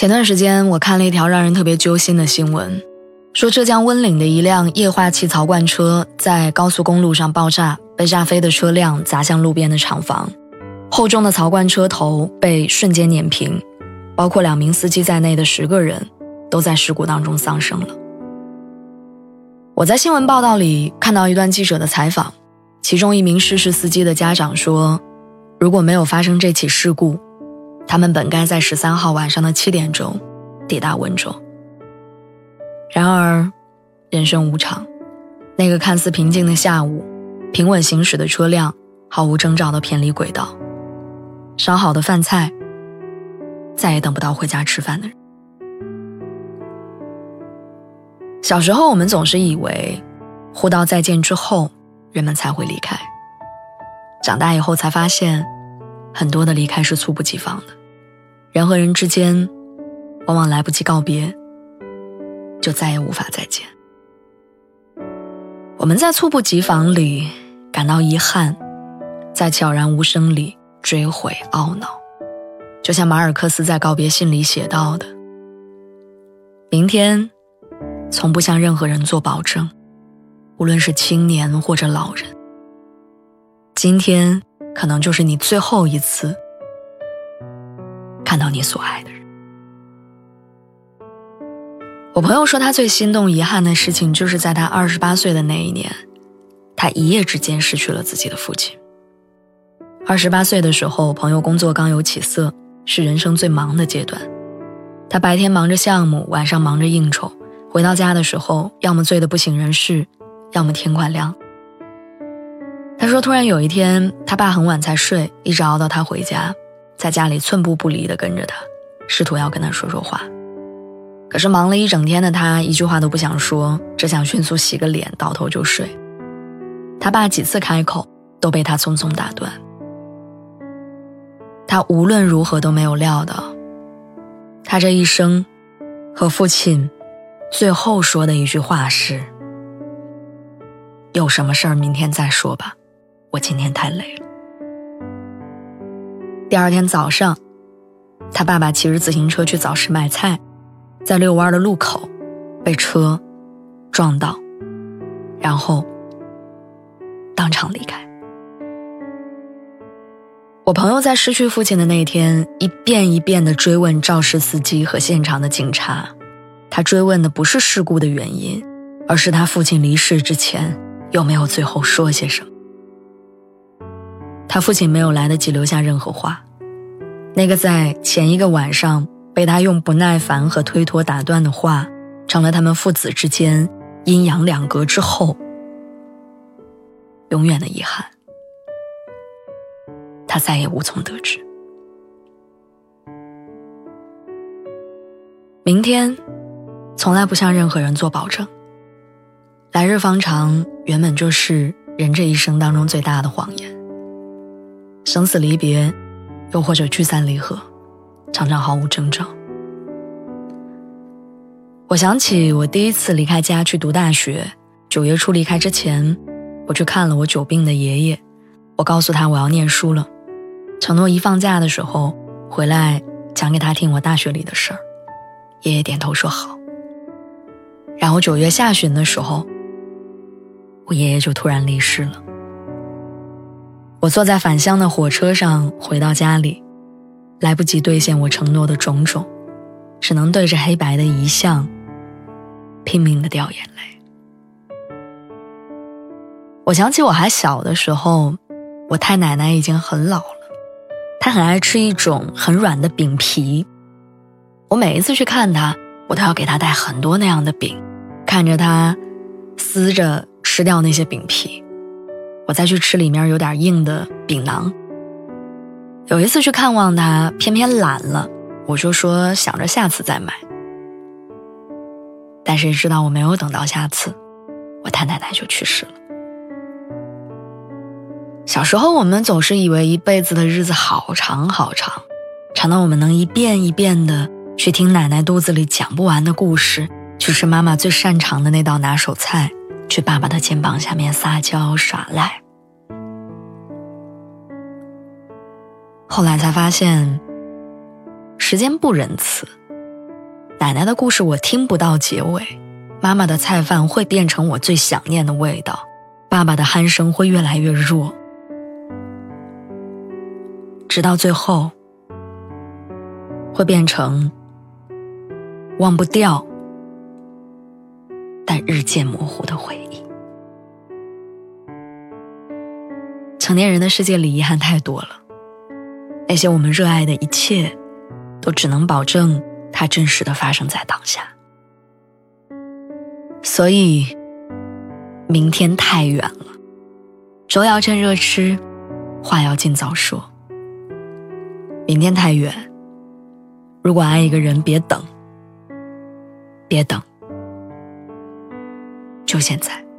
前段时间，我看了一条让人特别揪心的新闻，说浙江温岭的一辆液化气槽罐车在高速公路上爆炸，被炸飞的车辆砸向路边的厂房，厚重的槽罐车头被瞬间碾平，包括两名司机在内的十个人都在事故当中丧生了。我在新闻报道里看到一段记者的采访，其中一名失事司机的家长说：“如果没有发生这起事故。”他们本该在十三号晚上的七点钟抵达温州，然而，人生无常，那个看似平静的下午，平稳行驶的车辆毫无征兆的偏离轨道，烧好的饭菜再也等不到回家吃饭的人。小时候，我们总是以为，互道再见之后，人们才会离开。长大以后才发现，很多的离开是猝不及防的。人和人之间，往往来不及告别，就再也无法再见。我们在猝不及防里感到遗憾，在悄然无声里追悔懊恼。就像马尔克斯在告别信里写到的：“明天，从不向任何人做保证，无论是青年或者老人。今天，可能就是你最后一次。”看到你所爱的人，我朋友说他最心动、遗憾的事情，就是在他二十八岁的那一年，他一夜之间失去了自己的父亲。二十八岁的时候，朋友工作刚有起色，是人生最忙的阶段。他白天忙着项目，晚上忙着应酬，回到家的时候，要么醉得不省人事，要么天快亮。他说，突然有一天，他爸很晚才睡，一直熬到他回家。在家里寸步不离地跟着他，试图要跟他说说话。可是忙了一整天的他，一句话都不想说，只想迅速洗个脸，倒头就睡。他爸几次开口，都被他匆匆打断。他无论如何都没有料到，他这一生和父亲最后说的一句话是：“有什么事儿明天再说吧，我今天太累了。”第二天早上，他爸爸骑着自行车去早市买菜，在遛弯的路口被车撞到，然后当场离开。我朋友在失去父亲的那天，一遍一遍地追问肇事司机和现场的警察，他追问的不是事故的原因，而是他父亲离世之前有没有最后说些什么。他父亲没有来得及留下任何话，那个在前一个晚上被他用不耐烦和推脱打断的话，成了他们父子之间阴阳两隔之后永远的遗憾。他再也无从得知。明天，从来不向任何人做保证。来日方长，原本就是人这一生当中最大的谎言。生死离别，又或者聚散离合，常常毫无征兆。我想起我第一次离开家去读大学，九月初离开之前，我去看了我久病的爷爷。我告诉他我要念书了，承诺一放假的时候回来讲给他听我大学里的事儿。爷爷点头说好。然后九月下旬的时候，我爷爷就突然离世了。我坐在返乡的火车上回到家里，来不及兑现我承诺的种种，只能对着黑白的遗像拼命的掉眼泪。我想起我还小的时候，我太奶奶已经很老了，她很爱吃一种很软的饼皮。我每一次去看她，我都要给她带很多那样的饼，看着她撕着吃掉那些饼皮。我再去吃里面有点硬的饼囊，有一次去看望他，偏偏懒了，我就说想着下次再买。但谁知道我没有等到下次，我太奶奶就去世了。小时候，我们总是以为一辈子的日子好长好长，长到我们能一遍一遍的去听奶奶肚子里讲不完的故事，去吃妈妈最擅长的那道拿手菜，去爸爸的肩膀下面撒娇耍赖。后来才发现，时间不仁慈。奶奶的故事我听不到结尾，妈妈的菜饭会变成我最想念的味道，爸爸的鼾声会越来越弱，直到最后，会变成忘不掉日渐模糊的回忆。成年人的世界里遗憾太多了，那些我们热爱的一切，都只能保证。它真实的发生在当下，所以明天太远了，粥要趁热吃，话要尽早说。明天太远，如果爱一个人，别等，别等，就现在。